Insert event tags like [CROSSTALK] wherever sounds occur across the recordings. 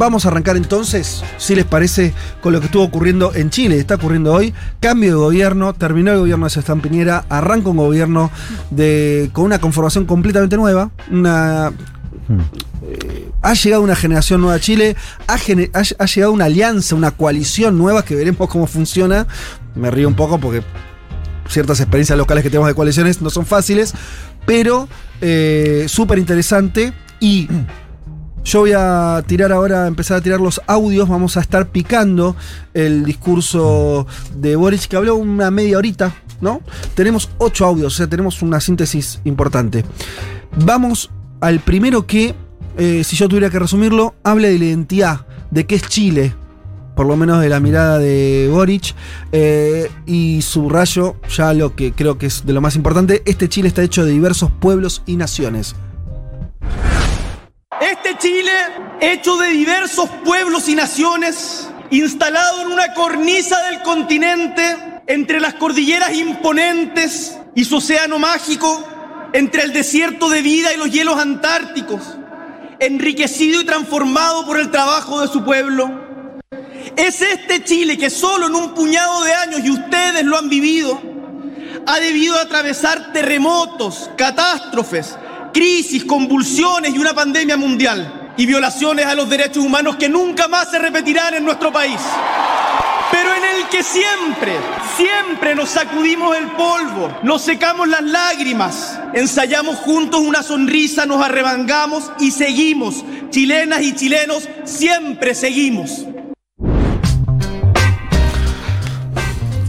Vamos a arrancar entonces, si les parece, con lo que estuvo ocurriendo en Chile. Está ocurriendo hoy. Cambio de gobierno, terminó el gobierno de Sebastián Piñera, arranca un gobierno de, con una conformación completamente nueva. Una, eh, ha llegado una generación nueva a Chile, ha, llegado una alianza, una coalición nueva que veremos cómo funciona. Me río un poco porque ciertas experiencias locales que tenemos de coaliciones no son fáciles, pero eh, súper interesante y yo voy a tirar ahora, empezar a tirar los audios, vamos a estar picando el discurso de Boric que habló una media horita, ¿no? Tenemos ocho audios, o sea, tenemos una síntesis importante. Vamos al primero que, eh, si yo tuviera que resumirlo, hable de la identidad, de qué es Chile, por lo menos de la mirada de Boric, eh, y subrayo ya lo que creo que es de lo más importante, este Chile está hecho de diversos pueblos y naciones. Chile, hecho de diversos pueblos y naciones, instalado en una cornisa del continente, entre las cordilleras imponentes y su océano mágico, entre el desierto de vida y los hielos antárticos, enriquecido y transformado por el trabajo de su pueblo. Es este Chile que solo en un puñado de años, y ustedes lo han vivido, ha debido atravesar terremotos, catástrofes, crisis, convulsiones y una pandemia mundial y violaciones a los derechos humanos que nunca más se repetirán en nuestro país. Pero en el que siempre, siempre nos sacudimos el polvo, nos secamos las lágrimas, ensayamos juntos una sonrisa, nos arremangamos y seguimos. Chilenas y chilenos, siempre seguimos.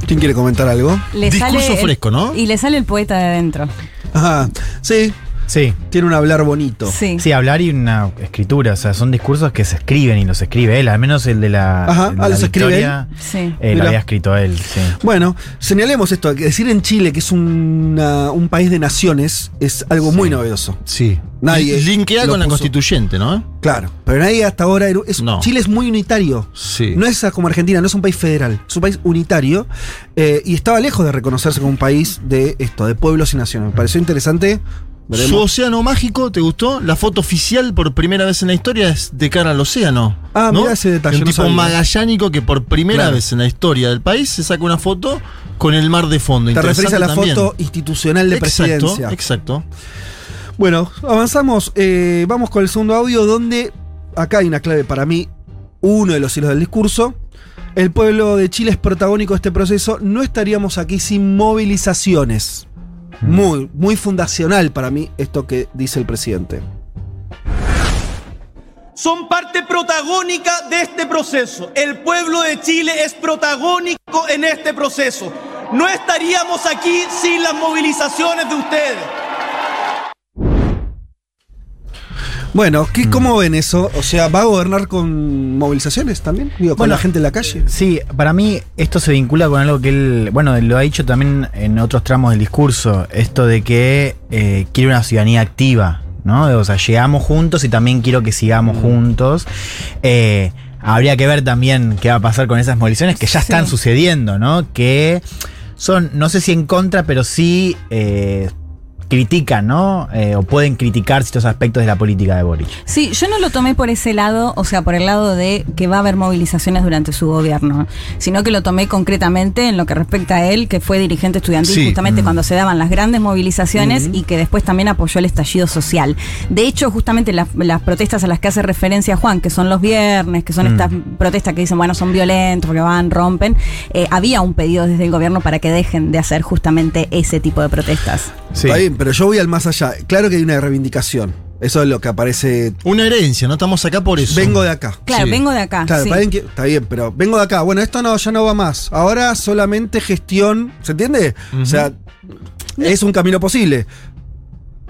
¿Quién quiere comentar algo? Le Discurso sale el- fresco, ¿no? Y le sale el poeta de adentro. Ajá, sí, Sí. tiene un hablar bonito. Sí. Sí, hablar y una escritura, o sea, son discursos que se escriben y los escribe él, al menos el de la, Ajá, el de ah, la los escribe Victoria, Sí. eh, lo había escrito él, sí. Bueno, señalemos esto, que decir en Chile que es una- un país de naciones es algo muy novedoso. Sí. Nadie Linkea con la constituyente, ¿no? Claro, pero nadie hasta ahora... era- es- No. Chile es muy unitario. Sí. No es como Argentina, no es un país federal, es un país unitario eh, y estaba lejos de reconocerse como un país de esto, de pueblos y naciones. Me pareció interesante. Su océano mágico, ¿te gustó? La foto oficial por primera vez en la historia es de cara al océano. Ah, ¿no? mirá ese detalle, Un no tipo sabía. magallánico que por primera Claro. vez en la historia del país se saca una foto con el mar de fondo. Te referís a la foto institucional de Exacto, presidencia. exacto. Bueno, avanzamos. eh, vamos con el segundo audio donde acá hay una clave para mí, uno de los hilos del discurso. El pueblo de Chile es protagónico de este proceso. No estaríamos aquí sin movilizaciones. Muy, muy fundacional para mí esto que dice el presidente. son parte protagónica de este proceso. El pueblo de Chile es protagónico en este proceso. No estaríamos aquí sin las movilizaciones de ustedes. Bueno, ¿qué, ¿cómo ven eso? O sea, ¿va a gobernar con movilizaciones también? Digo, con Bueno, la gente en la calle. Sí, para mí esto se vincula con algo que él, bueno, lo ha dicho también en otros tramos del discurso, esto de que eh, quiere una ciudadanía activa, ¿no? O sea, llegamos juntos y también quiero que sigamos juntos. Eh, habría que ver también qué va a pasar con esas movilizaciones que ya están sucediendo, ¿no? Que son, no sé si en contra, pero sí eh, critican, ¿no? Eh, o pueden criticar ciertos aspectos de la política de Boric. Sí, yo no lo tomé por ese lado, o sea, por el lado de que va a haber movilizaciones durante su gobierno, sino que lo tomé concretamente en lo que respecta a él, que fue dirigente estudiantil Sí. justamente Mm. cuando se daban las grandes movilizaciones y que después también apoyó el estallido social. De hecho, justamente las, las protestas a las que hace referencia Juan, que son los viernes, que son Mm. estas protestas que dicen, bueno, son violentos, porque van, rompen, eh, había un pedido desde el gobierno para que dejen de hacer justamente ese tipo de protestas. Está bien, pero yo voy al más allá. Claro que hay una reivindicación. Eso es lo que aparece. Una herencia, no estamos acá por eso. Vengo de acá. Claro, Sí. vengo de acá. Claro, sí. para alguien que- está bien, pero vengo de acá. Bueno, esto no, ya no va más. Ahora solamente gestión. ¿Se entiende? O sea, es un camino posible.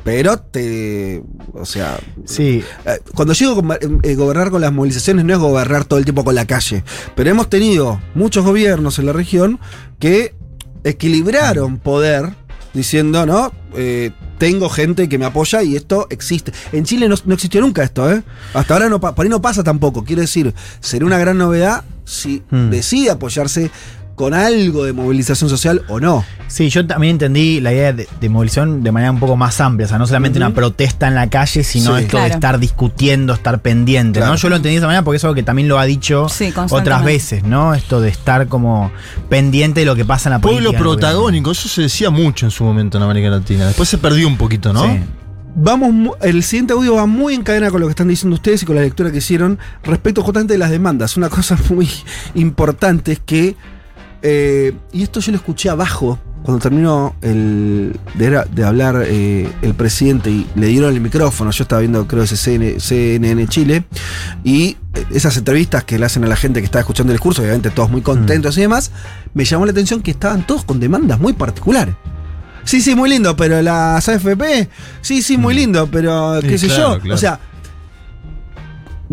Pero te. O sea. Sí, eh, Cuando llego a gobernar con las movilizaciones, no es gobernar todo el tiempo con la calle. Pero hemos tenido muchos gobiernos en la región que equilibraron poder diciendo, ¿no? Eh, tengo gente que me apoya y esto existe. En Chile no, no existió nunca esto, ¿eh? Hasta ahora no, por ahí no pasa tampoco. Quiero decir, sería una gran novedad si Hmm. decide apoyarse con algo de movilización social o no. Sí, yo también entendí la idea de, de movilización de manera un poco más amplia, o sea, no solamente una protesta en la calle, sino Sí. esto de estar discutiendo, estar pendiente, Claro. ¿no? Yo lo entendí de esa manera porque es algo que también lo ha dicho Sí, otras veces, ¿no? Esto de estar como pendiente de lo que pasa en la Pueblo política. protagónico, eso se decía mucho en su momento en América Latina. Después se perdió un poquito, ¿no? Sí. Vamos, el siguiente audio va muy en cadena con lo que están diciendo ustedes y con la lectura que hicieron respecto justamente de las demandas. Una cosa [LAUGHS] muy importante es que, eh, y esto yo lo escuché abajo cuando terminó el, de, hablar eh, el presidente y le dieron el micrófono. Yo estaba viendo, creo, ese CN CNN Chile y eh, esas entrevistas que le hacen a la gente que está escuchando el discurso, obviamente todos muy contentos y demás, me llamó la atención que estaban todos con demandas muy particulares. Sí, sí, muy lindo, pero las AFP, sí, sí, muy lindo, pero qué Sí, sé claro, yo. claro. O sea,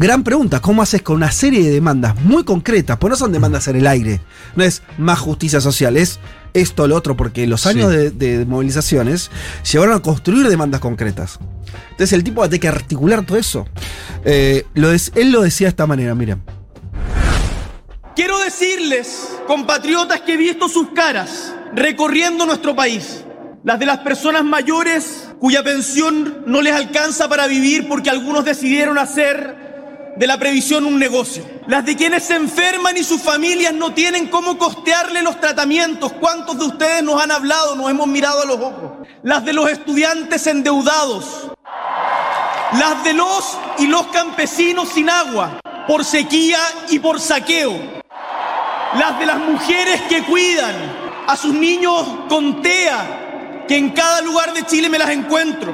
gran pregunta, ¿cómo haces con una serie de demandas muy concretas? Pues no son demandas en el aire, no es más justicia social, es esto, lo otro, porque los Sí. años de, de movilizaciones llevaron a construir demandas concretas. Entonces el tipo va a tener que articular todo eso. Eh, lo él lo decía de esta manera, miren. Quiero decirles, compatriotas, que he visto sus caras recorriendo nuestro país. Las de las personas mayores cuya pensión no les alcanza para vivir porque algunos decidieron hacer de la previsión un negocio. Las de quienes se enferman y sus familias no tienen cómo costearle los tratamientos. ¿Cuántos de ustedes nos han hablado, nos hemos mirado a los ojos? Las de los estudiantes endeudados. Las de los y los campesinos sin agua, por sequía y por saqueo las de las mujeres que cuidan a sus niños con TEA, que en cada lugar de Chile me las encuentro,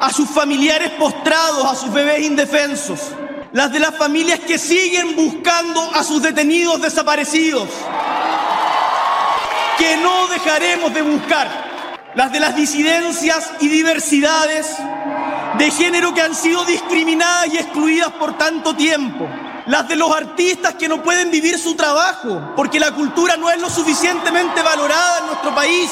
a sus familiares postrados, a sus bebés indefensos, las de las familias que siguen buscando a sus detenidos desaparecidos, que no dejaremos de buscar, las de las disidencias y diversidades de género que han sido discriminadas y excluidas por tanto tiempo. Las de los artistas que no pueden vivir su trabajo porque la cultura no es lo suficientemente valorada en nuestro país.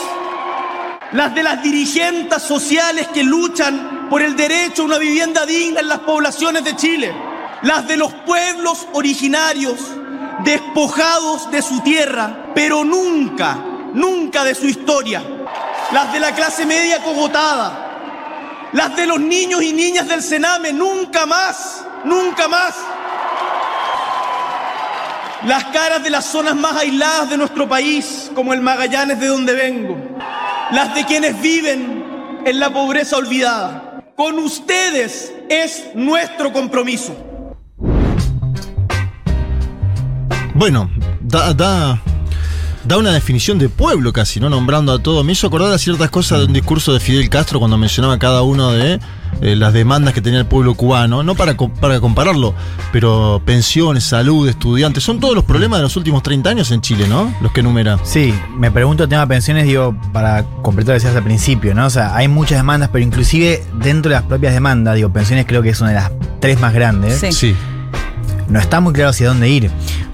Las de las dirigentes sociales que luchan por el derecho a una vivienda digna en las poblaciones de Chile. Las de los pueblos originarios despojados de su tierra, pero nunca, nunca de su historia. Las de la clase media cogotada, las de los niños y niñas del Sename, nunca más, nunca más. Las caras de las zonas más aisladas de nuestro país, como el Magallanes de donde vengo. Las de quienes viven en la pobreza olvidada. Con ustedes es nuestro compromiso. Bueno, da, da, da una definición de pueblo casi, ¿no? Nombrando a todo. Me hizo acordar a ciertas cosas de un discurso de Fidel Castro cuando mencionaba cada uno de eh, las demandas que tenía el pueblo cubano. No para, para compararlo, pero pensiones, salud, estudiantes. Son todos los problemas de los últimos 30 años en Chile, ¿no? Los que enumera. Sí, me pregunto el tema de pensiones, digo, para completar lo que decías al principio, ¿no? O sea, hay muchas demandas, pero inclusive dentro de las propias demandas, digo, pensiones creo que es una de las tres más grandes. Sí. Sí. no está muy claro hacia dónde ir.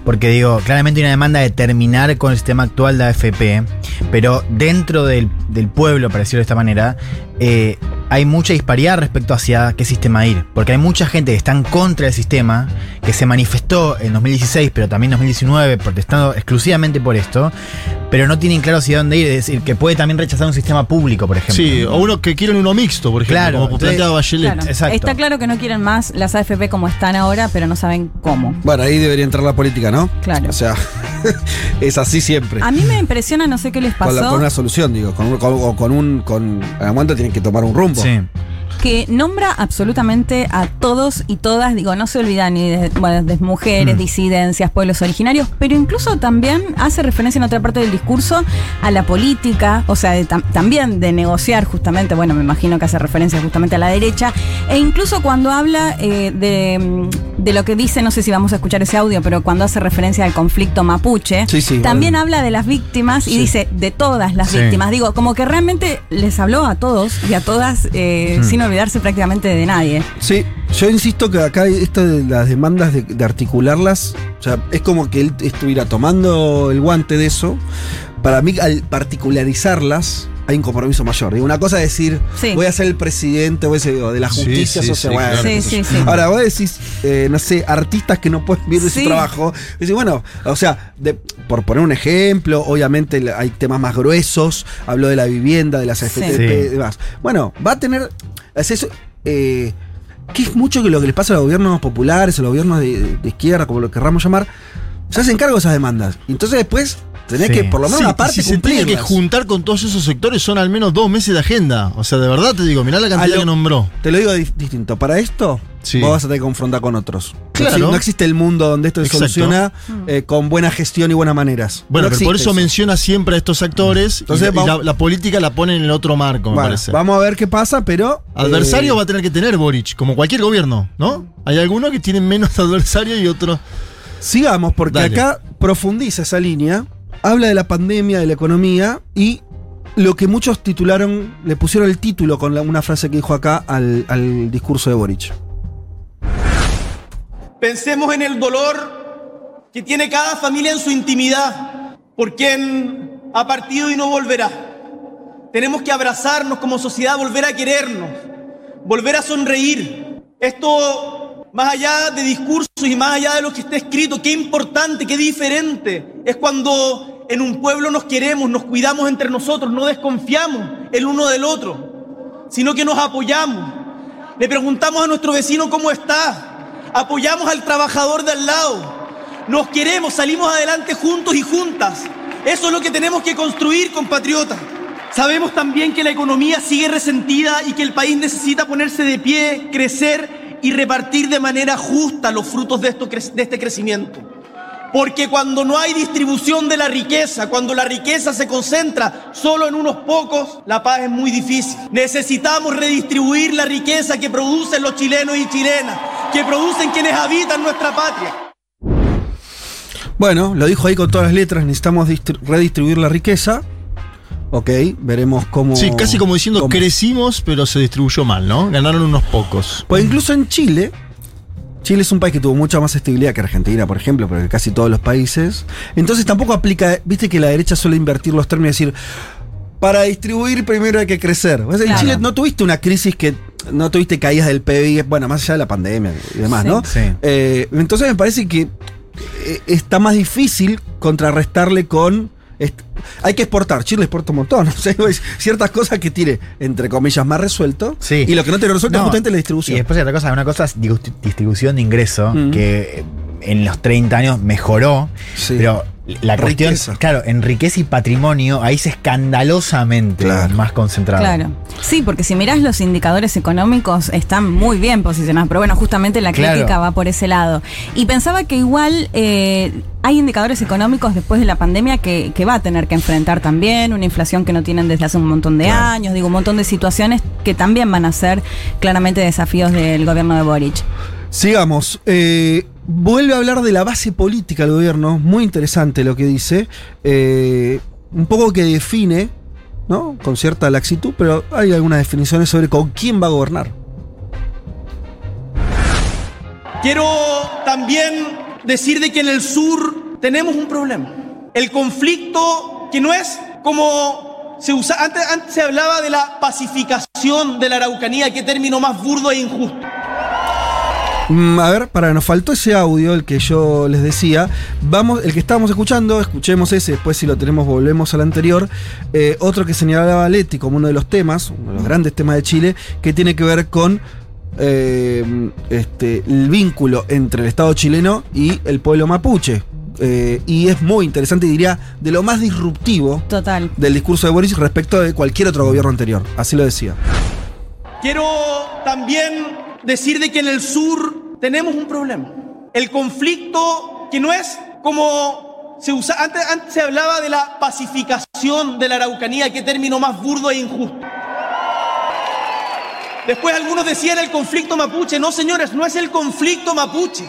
Porque digo, claramente hay una demanda de terminar con el sistema actual de AFP, pero dentro del, del pueblo, para decirlo de esta manera, eh, hay mucha disparidad respecto hacia qué sistema ir. Porque hay mucha gente que está en contra del sistema, que se manifestó en 2016, pero también en 2019, protestando exclusivamente por esto, pero no tienen claro hacia dónde ir. Es decir, que puede también rechazar un sistema público, por ejemplo. Sí, o uno que quieren uno mixto, por ejemplo, Claro, como planteaba Bachelet. Claro. Exacto. Está claro que no quieren más las AFP como están ahora, pero no saben cómo. Bueno, ahí debería entrar la política, ¿no? Claro. O sea, [LAUGHS] es así siempre. A mí me impresiona, no sé qué les Con, la- pasó, con una solución, digo. Con, un- con, o con un. Con, momento tienen que tomar un rumbo. Sí. Que nombra absolutamente a todos y todas, digo, no se olvida ni de, bueno, de mujeres, Mm. disidencias, pueblos originarios, pero incluso también hace referencia en otra parte del discurso a la política, o sea, de tam- también de negociar justamente, bueno, me imagino que hace referencia justamente a la derecha, e incluso cuando habla eh, de, mm, de lo que dice, no sé si vamos a escuchar ese audio, pero cuando hace referencia al conflicto mapuche, Sí, sí, también habla de las víctimas y Sí. dice de todas las víctimas. Digo, como que realmente les habló a todos y a todas eh, Hmm. sin olvidarse prácticamente de nadie. Sí, yo insisto que acá esto de las demandas de, de articularlas, o sea, es como que él estuviera tomando el guante de eso. Para mí, al particularizarlas, hay un compromiso mayor. Digo, una cosa es decir, Sí. voy a ser el presidente voy a ser, o de la justicia sí, social. sí, bueno, claro. sí. Ahora, vos decís, eh, no sé, artistas que no pueden vivir de Sí. su trabajo. Decís, bueno, o sea, de- por poner un ejemplo, obviamente hay temas más gruesos. Habló de la vivienda, de las FTP Sí. y demás. Bueno, va a tener. Es eso. Eh, que es mucho que lo que les pasa a los gobiernos populares, a los gobiernos de, de izquierda, como lo querramos llamar, se hacen cargo de esas demandas. Entonces después tenés Sí. que por lo menos Sí, una parte si se tiene que juntar con todos esos sectores son al menos dos meses de agenda. O sea, de verdad te digo, mirá la cantidad lo- que nombró. Te lo digo di- distinto. Para esto, Sí. vos vas a tener que confrontar con otros. No Claro. No existe el mundo donde esto se Exacto. soluciona eh, con buena gestión y buenas maneras. Bueno, No pero por eso menciona siempre a estos actores Entonces y, la, vamos- y la- la política la pone en el otro marco, me Bueno, parece. vamos a ver qué pasa, pero. Adversario eh, va a tener que tener Boric, como cualquier gobierno, ¿no? Hay algunos que tienen menos [LAUGHS] adversario y otros. Sigamos, porque Dale. acá profundiza esa línea. Habla de la pandemia, de la economía y lo que muchos titularon, le pusieron el título con una frase que dijo acá al, al discurso de Boric. Pensemos en el dolor que tiene cada familia en su intimidad por quien ha partido y no volverá. Tenemos que abrazarnos como sociedad, volver a querernos, volver a sonreír. Esto, más allá de discursos y más allá de lo que está escrito, qué importante, qué diferente es cuando en un pueblo nos queremos, nos cuidamos entre nosotros, no desconfiamos el uno del otro, sino que nos apoyamos. Le preguntamos a nuestro vecino cómo está, apoyamos al trabajador de al lado, nos queremos, salimos adelante juntos y juntas. Eso es lo que tenemos que construir, compatriotas. Sabemos también que la economía sigue resentida y que el país necesita ponerse de pie, crecer y repartir de manera justa los frutos de, esto de este crecimiento. Porque cuando no hay distribución de la riqueza, cuando la riqueza se concentra solo en unos pocos, la paz es muy difícil. Necesitamos redistribuir la riqueza que producen los chilenos y chilenas, que producen quienes habitan nuestra patria. Bueno, lo dijo ahí con todas las letras, necesitamos distri- redistribuir la riqueza. Ok, veremos cómo. Sí, casi como diciendo cómo- crecimos, pero se distribuyó mal, ¿no? Ganaron unos pocos. Pues incluso en Chile, Chile es un país que tuvo mucha más estabilidad que Argentina, por ejemplo, pero que casi todos los países. Entonces tampoco aplica, viste que la derecha suele invertir los términos y decir, para distribuir primero hay que crecer. O sea, En. Chile no tuviste una crisis que, no tuviste caídas del PBI, bueno, más allá de la pandemia y demás, Sí. ¿no? Sí. Eh, entonces me parece que eh, está más difícil contrarrestarle con... hay que exportar, Chile exporta un montón, [LAUGHS] o sea, hay ciertas cosas que tiene, entre comillas, más resuelto, Sí. y lo que no tiene resuelto es No, justamente la Y distribución. después hay otra cosa, una cosa es distribución de ingreso, Mm. que en los 30 años mejoró, Sí. pero la cuestión, Riqueza. claro, en riqueza y patrimonio, ahí es escandalosamente Claro. más concentrado. Claro. Sí, porque si mirás los indicadores económicos están muy bien posicionados, pero bueno, justamente la Claro. crítica va por ese lado. Y pensaba que igual eh, hay indicadores económicos después de la pandemia que, que va a tener que enfrentar también, una inflación que no tienen desde hace un montón de años, digo, un montón de situaciones que también van a ser claramente desafíos del gobierno de Boric. Sigamos. Eh, vuelve a hablar de la base política del gobierno. Muy interesante lo que dice. Eh, un poco que define, ¿no? Con cierta laxitud, pero hay algunas definiciones sobre con quién va a gobernar. Quiero también decir de que en el sur tenemos un problema. El conflicto que no es como se usa, antes, antes se hablaba de la pacificación de la Araucanía, qué término más burdo e injusto. Mm, a ver, para, nos faltó ese audio, el que yo les decía. Vamos, el que estábamos escuchando, escuchemos ese, después si lo tenemos volvemos al anterior. Eh, otro que señalaba Leti como uno de los temas, uno de los grandes temas de Chile, que tiene que ver con eh, este, el vínculo entre el Estado chileno y el pueblo mapuche. Eh, y es muy interesante, diría, de lo más disruptivo Total. del discurso de Boris respecto de cualquier otro gobierno anterior. Así lo decía. Quiero también decir de que en el sur tenemos un problema. El conflicto que no es como se usa, antes, antes se hablaba de la pacificación de la Araucanía, qué término más burdo e injusto. Después algunos decían el conflicto mapuche. No, señores, no es el conflicto mapuche.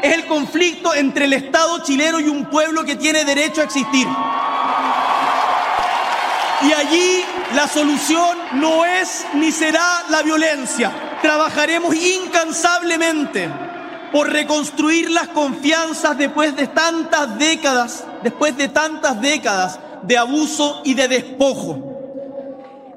Es el conflicto entre el Estado chileno y un pueblo que tiene derecho a existir. Y allí la solución no es ni será la violencia. Trabajaremos incansablemente por reconstruir las confianzas después de tantas décadas, después de tantas décadas de abuso y de despojo.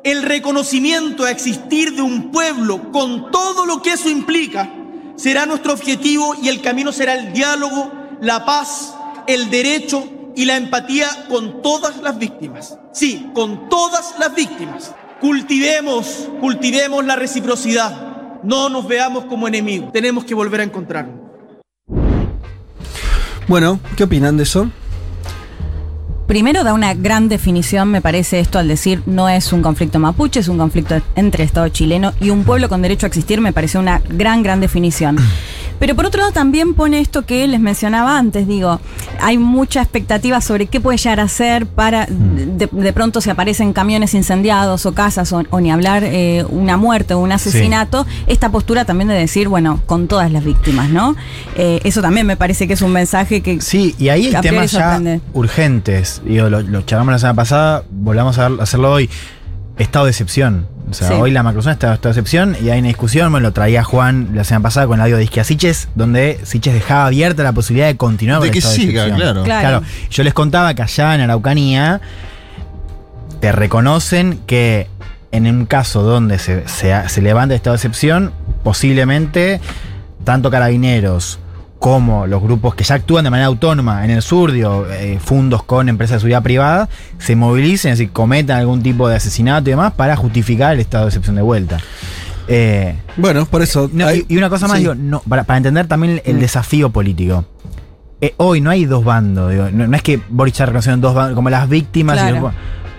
el reconocimiento a existir de un pueblo con todo lo que eso implica será nuestro objetivo y el camino será el diálogo, la paz, el derecho y la empatía con todas las víctimas. Sí, con todas las víctimas. Cultivemos, cultivemos la reciprocidad. No nos veamos como enemigos. Tenemos que volver a encontrarnos. Bueno, ¿qué opinan de eso? Primero da una gran definición, me parece esto al decir no es un conflicto mapuche, es un conflicto entre Estado chileno y un pueblo con derecho a existir, me parece una gran, gran definición. [CLEARS THROAT] Pero por otro lado también pone esto que les mencionaba antes, digo, hay mucha expectativa sobre qué puede llegar a ser para, de, de pronto se aparecen camiones incendiados o casas o, o ni hablar eh, una muerte o un asesinato, esta postura también de decir, bueno, con todas las víctimas, ¿no? Eh, eso también me parece que es un mensaje que... Sí, y ahí hay temas ya sorprende. urgentes. Digo, lo, lo charlamos la semana pasada, volvamos a hacerlo hoy. Estado de excepción. O sea, Sí. hoy la macrozona está en estado de excepción y hay una discusión, me lo traía Juan la semana pasada con el audio de Isquia Siches, donde Siches dejaba abierta la posibilidad de continuar De con el que estado siga, excepción. claro. Claro. Yo les contaba que allá en Araucanía te reconocen que en un caso donde se, se, se levanta el estado de excepción, posiblemente tanto carabineros como los grupos que ya actúan de manera autónoma en el sur, digo, eh, fundos con empresas de seguridad privada, se movilicen, es decir, cometan algún tipo de asesinato y demás para justificar el estado de excepción de vuelta. Eh, Bueno, por eso. no, hay- y una cosa más, sí. digo, no, para, para entender también el Mm. desafío político. Eh, hoy no hay dos bandos, digo, no, no es que Boric ya reconoció dos bandos, como las víctimas. Claro.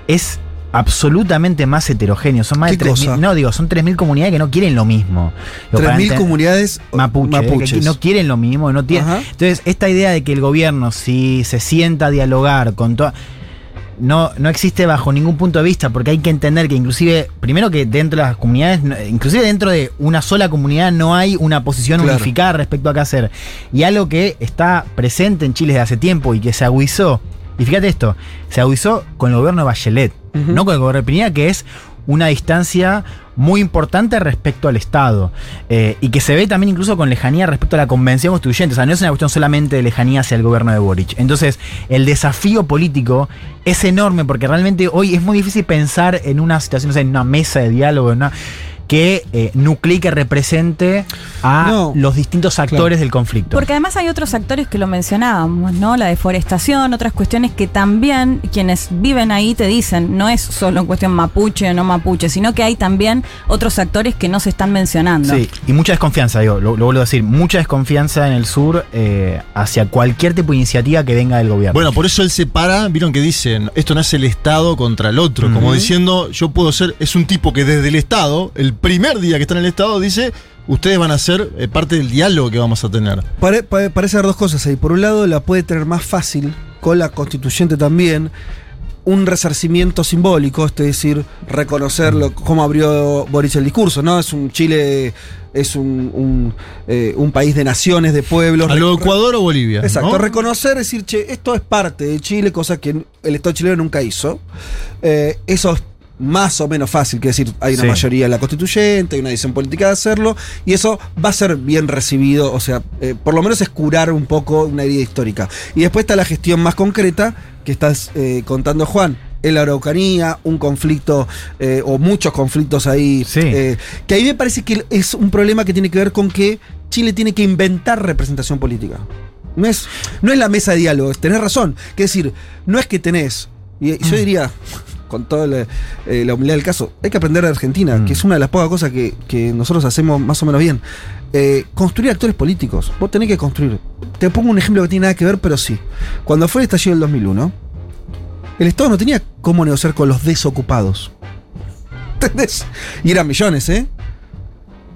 es absolutamente más heterogéneo. Son más de ¿Qué 3.000. cosa? No, digo, son 3.000 comunidades que no quieren lo mismo. Digo, para 3.000 ente- comunidades mapuche, eh, mapuches. que no quieren lo mismo, no tienen. Ajá. Entonces, esta idea de que el gobierno, si se sienta a dialogar con toda. No, no existe bajo ningún punto de vista, porque hay que entender que inclusive, primero que dentro de las comunidades, inclusive dentro de una sola comunidad no hay una posición Claro. unificada respecto a qué hacer. Y algo que está presente en Chile desde hace tiempo y que se agudizó, y fíjate esto, se agudizó con el gobierno de Bachelet, No con el gobierno de Piñera, que es una distancia muy importante respecto al Estado eh, y que se ve también incluso con lejanía respecto a la convención constituyente. O sea, no es una cuestión solamente de lejanía hacia el gobierno de Boric. Entonces, el desafío político es enorme porque realmente hoy es muy difícil pensar en una situación, no sé, en una mesa de diálogo, en una- que eh, nuclee, que represente a No. los distintos actores del conflicto. Porque además hay otros actores que lo mencionábamos, ¿no? La deforestación, otras cuestiones que también quienes viven ahí te dicen, no es solo cuestión mapuche o no mapuche, sino que hay también otros actores que no se están mencionando. Sí, y mucha desconfianza, digo, lo, lo vuelvo a decir, mucha desconfianza en el sur eh, hacia cualquier tipo de iniciativa que venga del gobierno. Bueno, por eso él se para, vieron que dicen, esto no es el Estado contra el otro, como diciendo, yo puedo ser, es un tipo que desde el Estado, el primer día que está en el Estado, dice, ustedes van a ser eh, parte del diálogo que vamos a tener. Pare- pare- parece haber dos cosas ahí. Por un lado, la puede tener más fácil, con la constituyente también, un resarcimiento simbólico, es decir, reconocerlo, cómo abrió Boris el discurso, ¿no? Es un Chile, es un, un, eh, un país de naciones, de pueblos. ¿A lo Ecuador o Bolivia? Exacto, ¿no? reconocer, decir, che, esto es parte de Chile, cosa que el Estado chileno nunca hizo. Eh, eso es más o menos fácil, que decir, hay una Sí. mayoría en la constituyente, hay una decisión política de hacerlo, y eso va a ser bien recibido, o sea, eh, por lo menos es curar un poco una herida histórica. Y después está la gestión más concreta que estás eh, contando, Juan. En la Araucanía, un conflicto eh, o muchos conflictos ahí. Sí. que ahí me parece que es un problema que tiene que ver con que Chile tiene que inventar representación política. No es, no es la mesa de diálogo, tenés razón. Que decir, no es que tenés, y y yo diría, con toda la, eh, la humildad del caso, hay que aprender de Argentina, Mm. que es una de las pocas cosas que, que nosotros hacemos más o menos bien. Eh, construir actores políticos. Vos tenés que construir. Te pongo un ejemplo que tiene nada que ver, pero sí. Cuando fue el estallido del 2001, el Estado no tenía cómo negociar con los desocupados. [LAUGHS] ¿Entendés? Y eran millones, ¿eh?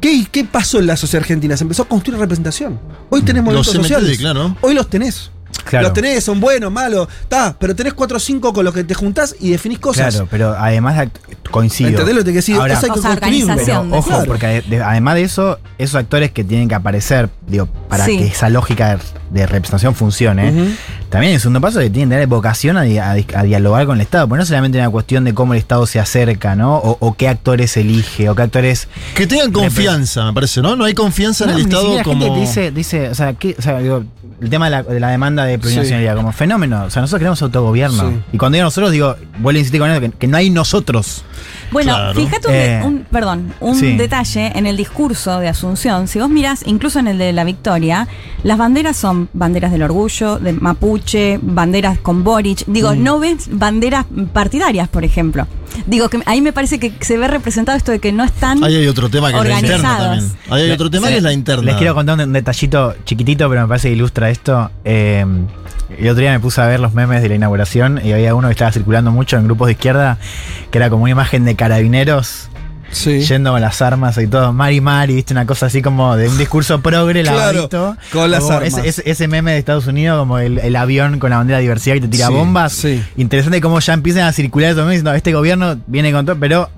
¿Qué, ¿Qué pasó en la sociedad argentina? Se empezó a construir representación. Hoy tenés Los sociales. claro. Hoy los tenés. Claro. Los tenés, son buenos, malos. Está, pero tenés 4 o 5 con los que te juntás y definís cosas. Claro, pero además coincido. ¿Entendés lo que te decir? Ahora, Eso hay que O sea, construir. organización, Pero ojo, Claro. porque ade- de- además de eso, esos actores que tienen que aparecer, digo, para Sí. que esa lógica de, representación funcione, también el segundo paso es que tienen que tener vocación a, di- a di- a dialogar con el Estado, porque no solamente una cuestión de cómo el Estado se acerca, ¿no? O, o qué actores elige, o qué actores. Que tengan confianza, me parece, ¿no? No hay confianza en el Estado como... gente dice, dice, o sea, ¿qué- o sea, digo, el tema de la, de la demanda de plurinacionalidad como fenómeno. O sea, nosotros queremos autogobierno. Sí. Y cuando digo nosotros, digo, vuelvo a insistir con eso, que, que no hay nosotros. Bueno, Claro. fíjate un, Eh, un- perdón, un sí. detalle en el discurso de Asunción. Si vos mirás, incluso en el de la victoria, las banderas son banderas del orgullo, de mapuche, banderas con Boric. Digo, Mm. no ves banderas partidarias, por ejemplo. Digo que ahí me parece que se ve representado esto de que no están Ahí hay otro tema que es la interna organizados. también. Ahí hay otro tema Sí. que es la interna. Les quiero contar un, un detallito chiquitito, pero me parece que ilustra esto. Eh, el otro día me puse a ver los memes de la inauguración y había uno que estaba circulando mucho en grupos de izquierda, que era como una imagen de carabineros Sí. yendo con las armas y todo. Mari Mari, viste, una cosa así como de un discurso progre, Claro, lavadito. con las Como armas. Ese, meme de Estados Unidos, como el, el avión con la bandera de diversidad que te tira Sí, bombas. sí. Interesante cómo ya empiezan a circular memes diciendo, este gobierno viene con todo, pero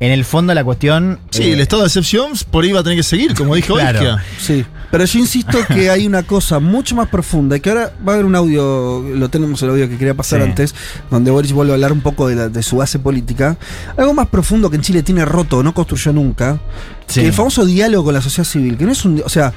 en el fondo la cuestión. Sí, eh, el estado de excepción por ahí va a tener que seguir, como dijo Claro. Sí, pero yo insisto que hay una cosa mucho más profunda, que ahora va a haber un audio, lo tenemos el audio que quería pasar Sí. antes, donde Boris vuelve a hablar un poco de, la- de su base política. Algo más profundo que en Chile tiene roto, no construyó nunca, Sí. que el famoso diálogo con la sociedad civil, que no es un... O sea,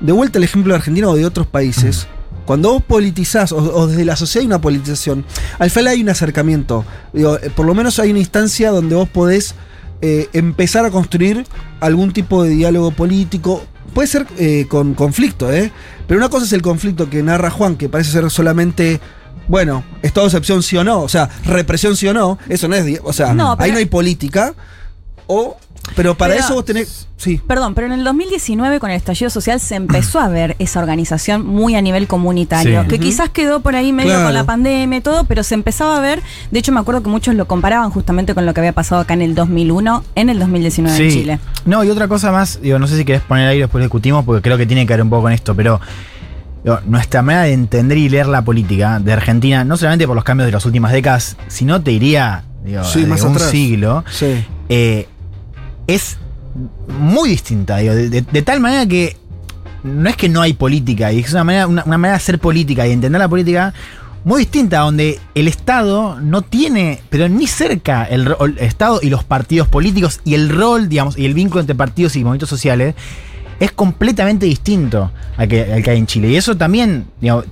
de vuelta el ejemplo de Argentina o de otros países. Cuando vos politizás, o, o desde la sociedad hay una politización, al final hay un acercamiento. Digo, eh, por lo menos hay una instancia donde vos podés eh, empezar a construir algún tipo de diálogo político. Puede ser eh, con conflicto, ¿eh? Pero una cosa es el conflicto que narra Juan, que parece ser solamente. Bueno, estado de excepción sí o no, o sea, represión sí o no, eso no es, o sea, No, ahí no hay política, o, pero para Pero- eso vos tenés, sí, Perdón, pero en el 2019 con el estallido social se empezó a ver esa organización muy a nivel comunitario, Sí. que quizás quedó por ahí medio Claro. con la pandemia y todo, pero se empezaba a ver, de hecho me acuerdo que muchos lo comparaban justamente con lo que había pasado acá en el 2001, en el 2019 en Sí. Chile. No, y otra cosa más, digo, no sé si querés poner ahí después discutimos, porque creo que tiene que ver un poco con esto, pero digo, nuestra manera de entender y leer la política de Argentina, no solamente por los cambios de las últimas décadas, sino te diría, digo, Sí, de más un atrás. siglo, sí. eh, es muy distinta, digo, de, tal manera que no es que no hay política, y es una manera, una, manera de hacer política y entender la política muy distinta, donde el Estado no tiene, pero ni cerca el, el Estado y los partidos políticos y el rol, digamos, y el vínculo entre partidos y movimientos sociales es completamente distinto al que, al que hay en Chile. Y eso también digamos,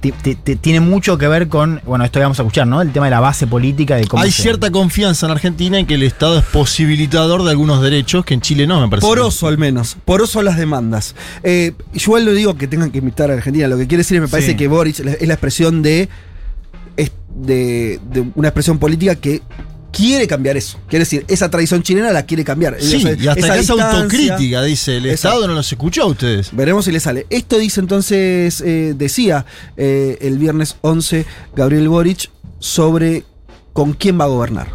tiene mucho que ver con, bueno, esto que vamos a escuchar, ¿no? El tema de la base política, de cómo Hay se- cierta confianza en Argentina en que el Estado es posibilitador de algunos derechos que en Chile no, me parece. Poroso al menos, poroso las demandas. Eh, yo igual no digo que tengan que imitar a Argentina, lo que quiere decir es me parece Sí. que Boris es la- es la expresión de, es de, de una expresión política que quiere cambiar eso. Quiere decir, esa tradición chilena la quiere cambiar. Sí, Esa- y hasta esa que autocrítica, dice. El Exacto. Estado no los escuchó a ustedes. Veremos si le sale. Esto dice entonces, eh, decía eh, el viernes 11 Gabriel Boric sobre con quién va a gobernar.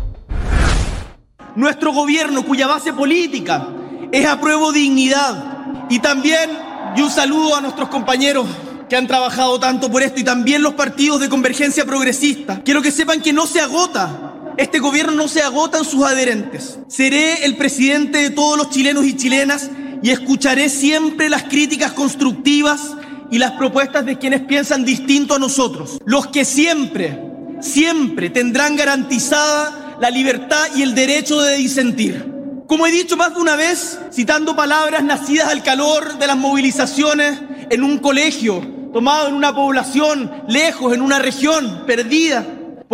Nuestro gobierno, cuya base política es apruebo dignidad. Y también, y un saludo a nuestros compañeros que han trabajado tanto por esto y también los partidos de convergencia progresista. Quiero que sepan que no se agota. Este gobierno no se agota en sus adherentes. Seré el presidente de todos los chilenos y chilenas y escucharé siempre las críticas constructivas y las propuestas de quienes piensan distinto a nosotros. Los que siempre, siempre tendrán garantizada la libertad y el derecho de disentir. Como he dicho más de una vez, citando palabras nacidas al calor de las movilizaciones en un colegio, tomado en una población lejos, en una región perdida,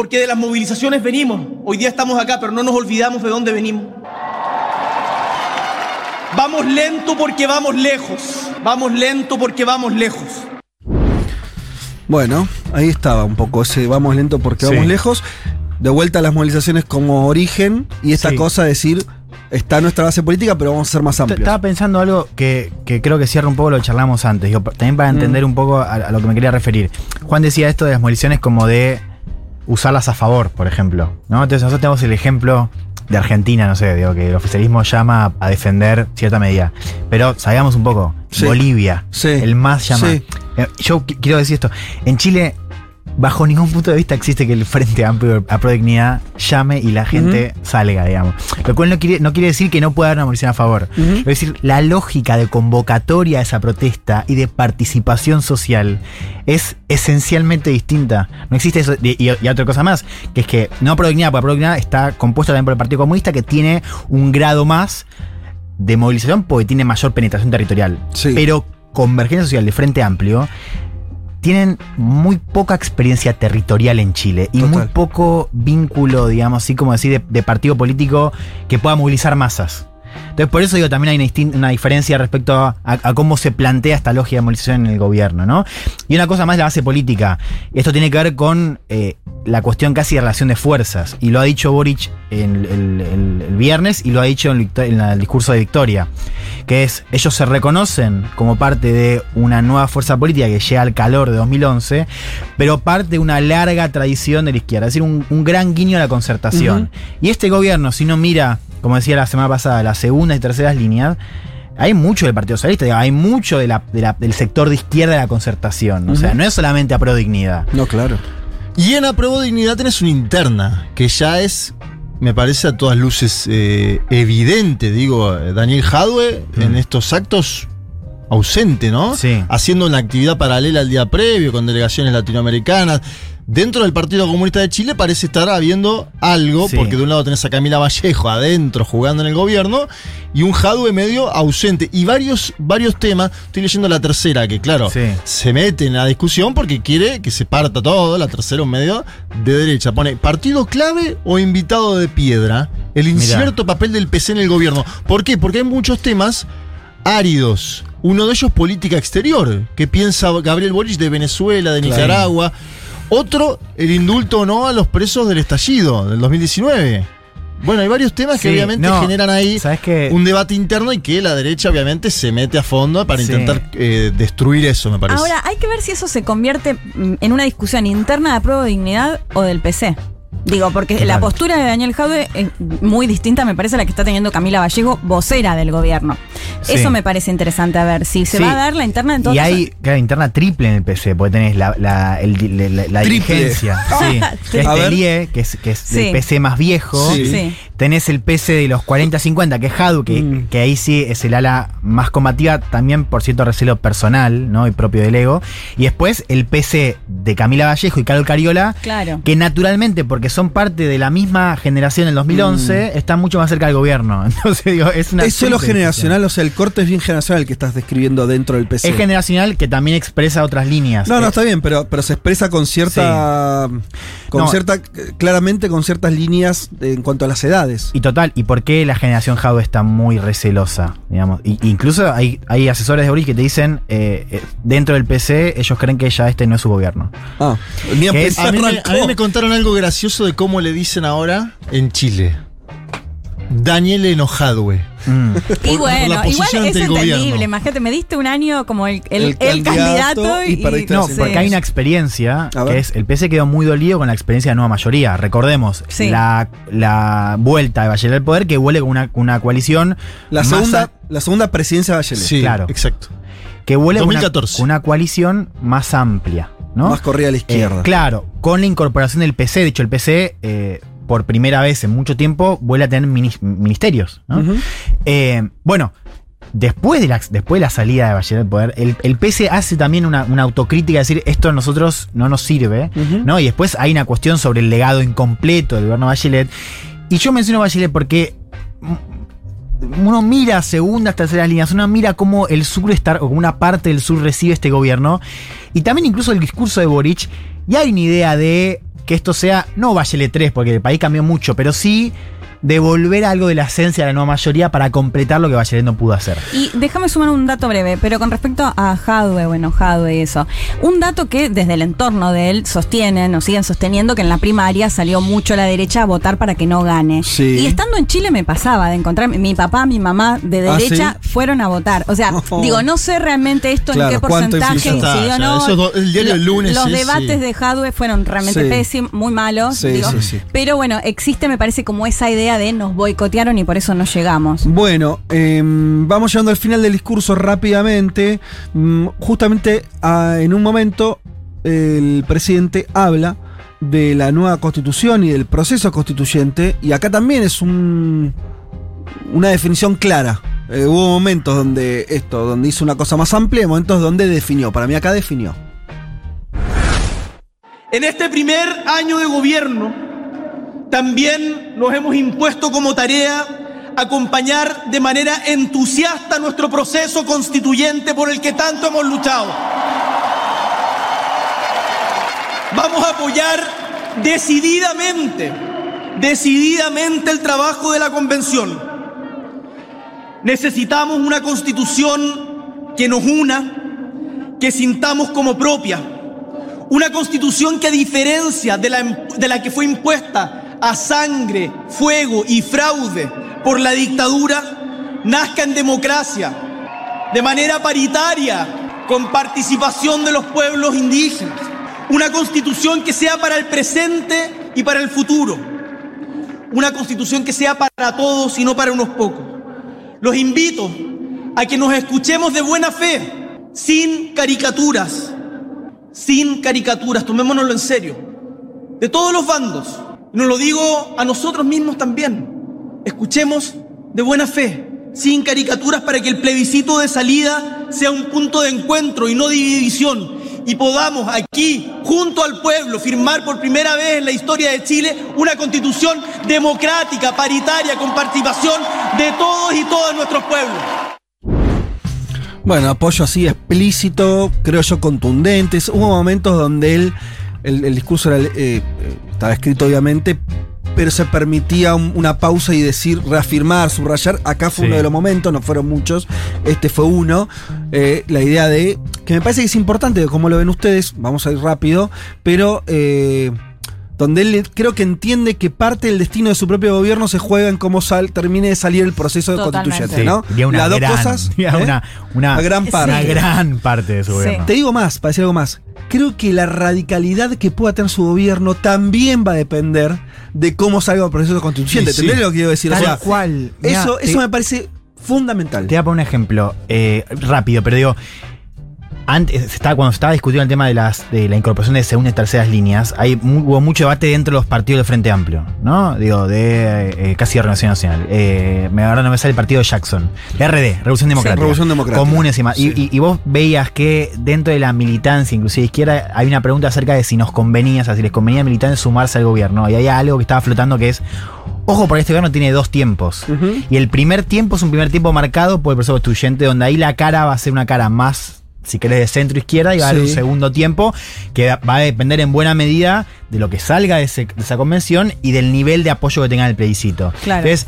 porque de las movilizaciones venimos. Hoy día estamos acá, pero no nos olvidamos de dónde venimos. Vamos lento porque vamos lejos. Vamos lento porque vamos lejos. Bueno, ahí estaba un poco ese vamos lento porque Sí. vamos lejos. De vuelta a las movilizaciones como origen y esta Sí. cosa de decir, está nuestra base política, pero vamos a ser más amplios. Estaba pensando algo que, que creo que cierra un poco lo que charlamos antes, digo, también para Mm. entender un poco a, a lo que me quería referir. Juan decía esto de las movilizaciones como de usarlas a favor, por ejemplo. ¿no? Entonces nosotros tenemos el ejemplo de Argentina, no sé, digo, que el oficialismo llama a defender cierta medida. Pero sabíamos un poco, Sí. Bolivia, Sí. el más llama. Sí. Eh, Yo qui- quiero decir esto, en Chile bajo ningún punto de vista existe que el Frente Amplio a Dignidad llame y la gente salga, digamos. Lo cual no quiere, no quiere decir que no pueda haber una movilización a favor. Es decir, la lógica de convocatoria a esa protesta y de participación social es esencialmente distinta. No existe eso. Y, y- y otra cosa más, que es que no Pro Dignidad, porque Pro Dignidad está compuesto también por el Partido Comunista, que tiene un grado más de movilización porque tiene mayor penetración territorial. Sí. Pero Convergencia Social de Frente Amplio tienen muy poca experiencia territorial en Chile y muy poco vínculo, digamos así como decir, de, de partido político que pueda movilizar masas. Entonces, por eso digo, también hay una, diferencia respecto a, a- a cómo se plantea esta lógica de movilización en el gobierno, ¿no? Y una cosa más, la base política. Esto tiene que ver con eh, la cuestión casi de relación de fuerzas. Y lo ha dicho Boric el, el- el viernes y lo ha dicho en, el discurso de Victoria. Que es, ellos se reconocen como parte de una nueva fuerza política que llega al calor de 2011, pero parte de una larga tradición de la izquierda. Es decir, un, un gran guiño a la concertación. Y este gobierno, si no mira, como decía la semana pasada, las segundas y terceras líneas, hay mucho del Partido Socialista, hay mucho de la- de la- del sector de izquierda de la concertación. O sea, no es solamente a pro dignidad. No, claro. Y en Apruebo Dignidad tenés una interna, que ya es, me parece a todas luces eh, evidente, digo, Daniel Jadwe en estos actos ausente, ¿no? Sí. Haciendo una actividad paralela al día previo con delegaciones latinoamericanas. Dentro del Partido Comunista de Chile parece estar habiendo algo, Sí. porque de un lado tenés a Camila Vallejo adentro jugando en el gobierno y un Jadwe medio ausente. Y varios, varios temas, estoy leyendo la tercera, que claro, Sí. se mete en la discusión porque quiere que se parta todo, la tercera un medio de derecha. Pone partido clave o invitado de piedra, el incierto papel del PC en el gobierno. ¿Por qué? Porque hay muchos temas áridos. Uno de ellos política exterior, que piensa Gabriel Boric de Venezuela, de Claro. Nicaragua. Otro, el indulto o no a los presos del estallido del 2019. Bueno, hay varios temas que obviamente no, generan ahí ¿sabes qué? un debate interno y que la derecha obviamente se mete a fondo para Sí. intentar eh, destruir eso, me parece. Ahora, hay que ver si eso se convierte en una discusión interna de prueba de dignidad o del PC. Digo, porque la postura de Daniel Jaude es muy distinta, me parece, a la que está teniendo Camila Vallejo, vocera del gobierno. Sí. Eso me parece interesante a ver si se Sí. va a dar la interna en todo Y hay, claro, interna triple en el PC, porque tenés la, la, el- la- dirigencia. Sí, [LAUGHS] que es A ver. Telie, que es, que es Sí. el PC más viejo. Tenés el PC de los 40-50, que es Hadu, que, Mm. que ahí sí es el ala más combativa, también por cierto recelo personal, ¿no? Y propio del ego. Y después el PC de Camila Vallejo y Carol Cariola, Claro. que naturalmente, porque son parte de la misma generación del 2011, están mucho más cerca del gobierno. [LAUGHS] Entonces, digo, es una. Es solo generacional, o sea, el corte es bien generacional que estás describiendo dentro del PC. Es generacional que también expresa otras líneas. No, no, está bien, pero, pero se expresa con cierta. Con No. cierta. Claramente con ciertas líneas de- en cuanto a las edades. Y total, ¿y por qué la generación Jado está muy recelosa? Digamos? Y- incluso hay, hay asesores de Boris que te dicen, eh, eh, dentro del PC, ellos creen que ya este no es su gobierno. Ah, a mí, me, a mí me contaron algo gracioso de cómo le dicen ahora en Chile. Daniel Enojadwe. Mm. Y bueno, la igual es entendible. Imagínate, me diste un año como el, el- El el candidato candidato y y, perdiste No, Sí. porque hay una experiencia que es, el PC quedó muy dolido con la experiencia de nueva mayoría. Recordemos, Sí. la, la vuelta de Bachelet al poder que vuelve con una, una coalición La segunda, a- la segunda presidencia de Bachelet. Sí, Claro. exacto. que vuelve con una- 2014. con una coalición más amplia, ¿no? Más corrida a la Eh, izquierda. claro, con la incorporación del PC, de hecho el PC eh, por primera vez en mucho tiempo vuelve a tener minis- ministerios. Eh, bueno, después de, la, después de la salida de Bachelet del poder, el, el PC hace también una, una autocrítica, de decir esto a nosotros no nos sirve. ¿no? Y después hay una cuestión sobre el legado incompleto del gobierno Bachelet. Y yo menciono Bachelet porque uno mira segundas, terceras líneas, uno mira cómo el sur está, o una parte del sur recibe este gobierno, y también incluso el discurso de Boric, y hay una idea de que esto sea, no Bachelet 3, porque el país cambió mucho, pero sí devolver algo de la esencia de la nueva mayoría para completar lo que Bachelet no pudo hacer. Y déjame sumar un dato breve, pero con respecto a Jadwe, bueno, Jadwe y eso. Un dato que desde el entorno de él sostienen o siguen sosteniendo que en la primaria salió mucho la derecha a votar para que no gane. Sí. Y estando en Chile me pasaba de encontrar, mi papá, mi mamá de Ah, derecha ¿sí? fueron a votar. O sea, [LAUGHS] Oh. digo, no sé realmente esto Claro, en qué porcentaje incidió no. esos do- el diario del lunes Los es, debates sí. de Jadwe fueron realmente Sí. pésimos, muy malos. Sí, digo. sí, sí. Pero bueno, existe, me parece, como esa idea de nos boicotearon y por eso no llegamos. Bueno, em, vamos llegando al final del discurso rápidamente. Mm, justamente ah, en un momento el presidente habla de la nueva constitución y del proceso constituyente. Y acá también es un, una definición clara. Eh, hubo momentos donde esto, donde hizo una cosa más amplia y momentos donde definió. Para mí acá definió. En este primer año de gobierno, también nos hemos impuesto como tarea acompañar de manera entusiasta nuestro proceso constituyente por el que tanto hemos luchado. Vamos a apoyar decididamente, decididamente el trabajo de la convención. Necesitamos una constitución que nos una, que sintamos como propia. Una constitución que a diferencia de la, de la que fue impuesta a sangre, fuego y fraude por la dictadura, nazca en democracia, de manera paritaria, con participación de los pueblos indígenas. Una constitución que sea para el presente y para el futuro. Una constitución que sea para todos y no para unos pocos. Los invito a que nos escuchemos de buena fe, sin caricaturas, sin caricaturas, tomémonoslo en serio, de todos los bandos. Nos lo digo a nosotros mismos también. Escuchemos de buena fe, sin caricaturas, para que el plebiscito de salida sea un punto de encuentro y no de división. Y podamos aquí, junto al pueblo, firmar por primera vez en la historia de Chile una constitución democrática, paritaria, con participación de todos y todas nuestros pueblos. Bueno, apoyo así explícito, creo yo contundente. Hubo momentos donde él, el, el discurso era, eh, estaba escrito obviamente, pero se permitía un- una pausa y decir, reafirmar, subrayar. Acá fue Sí. uno de los momentos, no fueron muchos, este fue uno. Eh, la idea de, que me parece que es importante, como lo ven ustedes, vamos a ir rápido, pero... eh, donde él creo que entiende que parte del destino de su propio gobierno se juega en cómo sal- termine de salir el proceso Totalmente. constituyente, Sí, ¿no? una Las dos gran, cosas. [LAUGHS] ¿eh? una, una, Una gran parte. Una gran parte de su Sí. gobierno. Te digo más, para decir algo más. Creo que la radicalidad que pueda tener su gobierno también va a depender de cómo salga el proceso constituyente. Sí, sí. ¿Entendés lo que quiero decir? O Tal sea, cual. Mirá, eso, te- eso me parece fundamental. Te voy a poner un ejemplo eh, rápido, pero digo, antes, estaba- cuando se estaba discutiendo el tema de, las, de la incorporación de segundas y terceras líneas, hay, hubo mucho debate dentro de los partidos del Frente Amplio, ¿no? Digo, de eh, casi de Renovación Nacional. Eh, me, ahora no me sale el partido de Jackson. RD, Revolución Democrática. Revolución Democrática. Comunes y más. Y- Sí. Y, y vos veías que dentro de la militancia, inclusive izquierda, hay una pregunta acerca de si nos convenía, o sea, si les convenía a militantes sumarse al gobierno. Y hay algo que estaba flotando que es, ojo, porque este gobierno tiene dos tiempos. Y el primer tiempo es un primer tiempo marcado por el proceso constituyente, donde ahí la cara va a ser una cara más, si querés, de centro izquierda, y va a haber Sí. un segundo tiempo que va- a depender en buena medida de lo que salga de, ese- de esa convención y del nivel de apoyo que tenga el plebiscito. Claro. Entonces,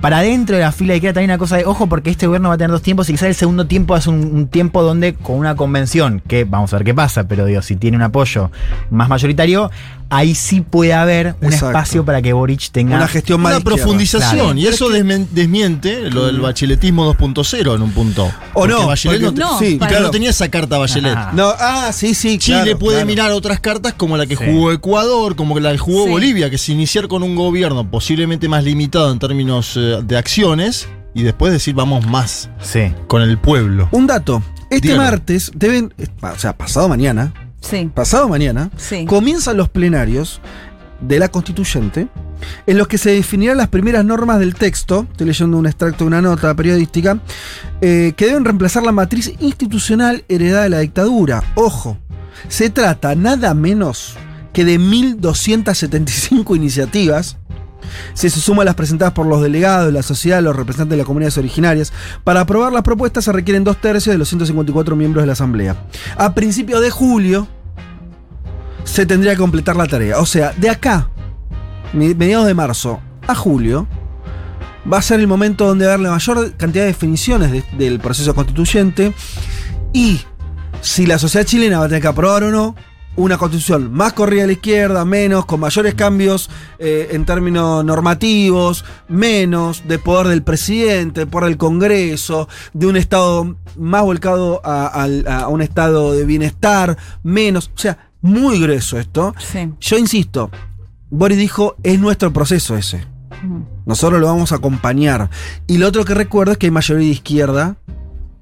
para dentro de la fila de izquierda también una cosa de, ojo, porque este gobierno va a tener dos tiempos y quizás el segundo tiempo es un, un tiempo donde con una convención, que vamos a ver qué pasa, pero digo, si tiene un apoyo más mayoritario, ahí sí puede haber un Exacto. espacio para que Boric tenga... Una gestión más Una de izquierda. profundización, Claro. y eso desmiente lo del bacheletismo 2.0 en un punto. O Porque no, Bachelet porque- no, No, sí, claro, no tenía esa carta Bachelet. Ajá. No, ah, sí, sí. Chile claro, puede claro. mirar otras cartas como la que Sí. jugó Ecuador, como la que jugó Sí. Bolivia, que es iniciar con un gobierno posiblemente más limitado en términos eh, de acciones y después decir vamos más Sí. con el pueblo. Un dato. Este Dígalo. martes deben, eh, o sea, pasado mañana, Sí. pasado mañana, Sí. comienzan los plenarios de la constituyente en los que se definirán las primeras normas del texto, estoy leyendo un extracto de una nota periodística, eh, que deben reemplazar la matriz institucional heredada de la dictadura. Ojo, se trata nada menos que de 1.275 iniciativas. Se suman las presentadas por los delegados de la sociedad, los representantes de las comunidades originarias. Para aprobar las propuestas se requieren dos tercios de los 154 miembros de la Asamblea. A principios de julio, se tendría que completar la tarea. O sea, de acá, me- mediados de marzo a julio, va a ser el momento donde va a haber la mayor cantidad de definiciones de- del proceso constituyente y si la sociedad chilena va a tener que aprobar o no una constitución más corrida a la izquierda, menos, con mayores cambios eh, en términos normativos, menos de poder del presidente, de poder del Congreso, de un Estado más volcado a, a un estado de bienestar, menos, o sea, muy grueso esto. Sí. Yo insisto, Boris dijo, es nuestro proceso ese. Nosotros lo vamos a acompañar. Y lo otro que recuerdo es que hay mayoría de izquierda,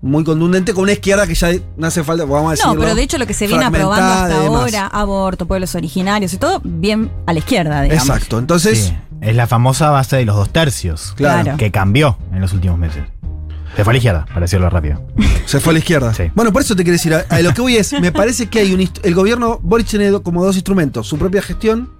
muy contundente, con una izquierda que ya no hace falta, vamos a No, decirlo. pero de hecho lo que se viene aprobando hasta ahora, aborto, pueblos originarios y todo, bien a la izquierda, digamos. Exacto. Entonces, Sí. Es la famosa base de los dos tercios. Claro. Que cambió en los últimos meses. Se fue a la izquierda, para decirlo rápido. se fue a la izquierda. Sí. Bueno, por eso te quiero decir, a, a lo que voy es, me parece que hay un el gobierno, Boric tiene como dos instrumentos, su propia gestión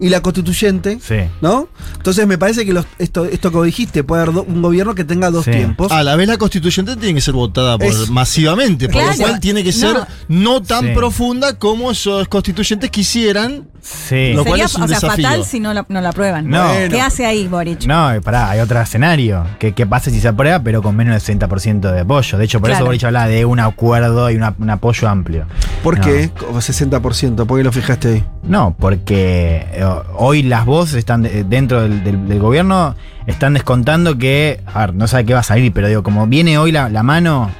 y la constituyente, Sí. ¿no? Entonces me parece que los- esto, esto que vos dijiste, puede haber do- un gobierno que tenga dos Sí. tiempos. A la vez la constituyente tiene que ser votada por, Es- masivamente, por Claro. lo cual tiene que ser No. no, tan Sí. profunda como esos constituyentes quisieran. Sí. Lo cual Sería es un o sea, desafío. fatal si no la, no la aprueban. No. ¿Qué hace ahí Boric? No, pará, hay otro escenario. ¿Qué, qué pasa si se aprueba, pero con menos del 60% de apoyo? De hecho, por eso. Boric habla de un acuerdo y una- un apoyo amplio. ¿Por No. qué? Como 60%, ¿por qué lo fijaste ahí? No, porque eh, hoy las voces están de- dentro del, del- del gobierno, están descontando que, a ver, no sabe qué va a salir, pero digo, como viene hoy la, la mano,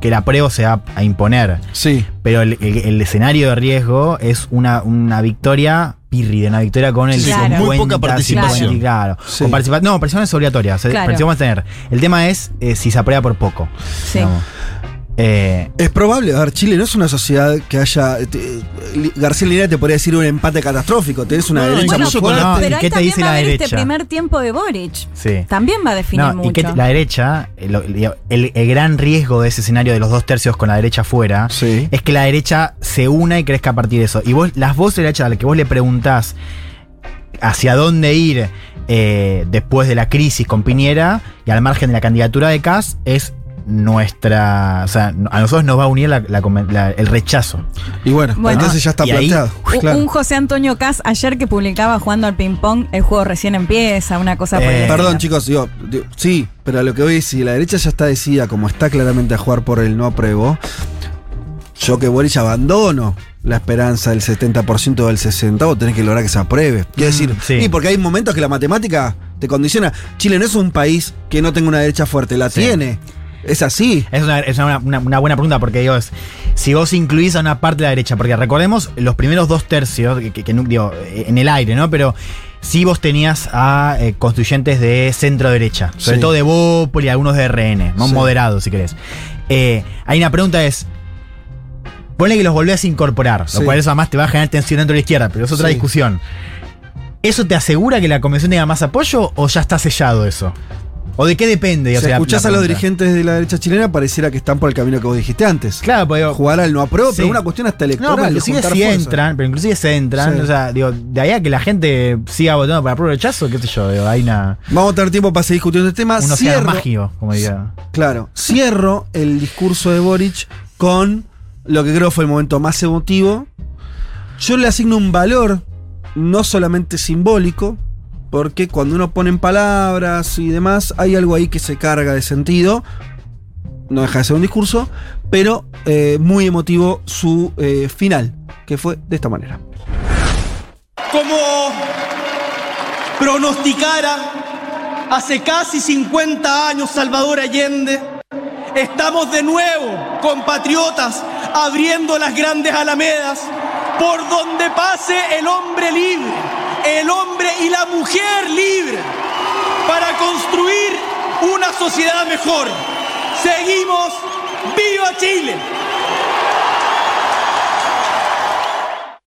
que la apruebo se va a imponer. Sí. Pero el, el- el escenario de riesgo es una, una victoria pírrida, una victoria con el Sí, con muy 50, poca participación. 50, claro. Sí. Con participa- no, participación es obligatoria. o sea, Claro. participación vamos a tener. El tema es eh, si se aprueba por poco. Sí. digamos. Eh, Es probable, a ver, Chile no es una sociedad que haya. te- García Linera te podría decir un empate catastrófico. Tenés una No, derecha Bueno, muy fuerte. pero ¿y qué te dice va la este derecha? primer tiempo de Boric. sí. También va a definir No, mucho. y que la derecha, eh, el, el gran riesgo de ese escenario de los dos tercios con la derecha afuera, Sí. es que la derecha se una y crezca a partir de eso. Y vos, las voces de la derecha a las que vos le preguntás hacia dónde ir eh, después de la crisis con Piñera y al margen de la candidatura de Kass, es nuestra. O sea, a nosotros nos va a unir la- la conven- la- el rechazo. Y bueno, Bueno. entonces ya está ahí- planteado. Un- claro. Un José Antonio Cas ayer que publicaba jugando al ping-pong, el juego recién empieza, una cosa por Eh. Perdón, chicos, digo, digo, sí, pero a lo que voy es si la derecha ya está decidida, como está claramente a jugar por el no apruebo, yo que Boric abandono la esperanza del 70% o del 60%, vos tenés que lograr que se apruebe. Quiero decir, sí. y porque hay momentos que la matemática te condiciona. Chile no es un país que no tenga una derecha fuerte, la Sí. tiene. Es así. Es una, es una- una- una buena pregunta porque digo, es, si vos incluís a una parte de la derecha, porque recordemos los primeros dos tercios, que, que- que no- digo, en el aire, ¿no? Pero si vos tenías a eh, constituyentes de centro derecha, sobre Sí. todo de Bópoli y algunos de RN, más Sí. moderados si querés. Eh, ahí una pregunta es, ponle que los volvés a incorporar, lo cual eso además te va a generar tensión dentro de la izquierda, pero es otra discusión. ¿Eso te asegura que la convención tenga más apoyo o ya está sellado eso? ¿O de qué depende? O sea, escuchás a los dirigentes de la derecha chilena, pareciera que están por el camino que vos dijiste antes. Claro, porque digo, Jugar al no apruebo, pero Sí. una cuestión hasta electoral. No, pero de inclusive si fuerzas. entran, pero inclusive se entran, Sí. o sea, digo, de ahí a que la gente siga votando para prueba rechazo, qué sé yo, digo, hay una, Vamos a tener tiempo para seguir discutiendo este tema. un Cierro- mágico, como diga. Claro, cierro el discurso de Boric con lo que creo fue el momento más emotivo. Yo le asigno un valor no solamente simbólico, porque cuando uno pone en palabras y demás, hay algo ahí que se carga de sentido. No deja de ser un discurso, pero eh, muy emotivo su eh, final, que fue de esta manera. como pronosticara hace casi 50 años Salvador Allende, estamos de nuevo, compatriotas, abriendo las grandes alamedas por donde pase el hombre libre, el hombre y la mujer libre, para construir una sociedad mejor. Seguimos, viva Chile.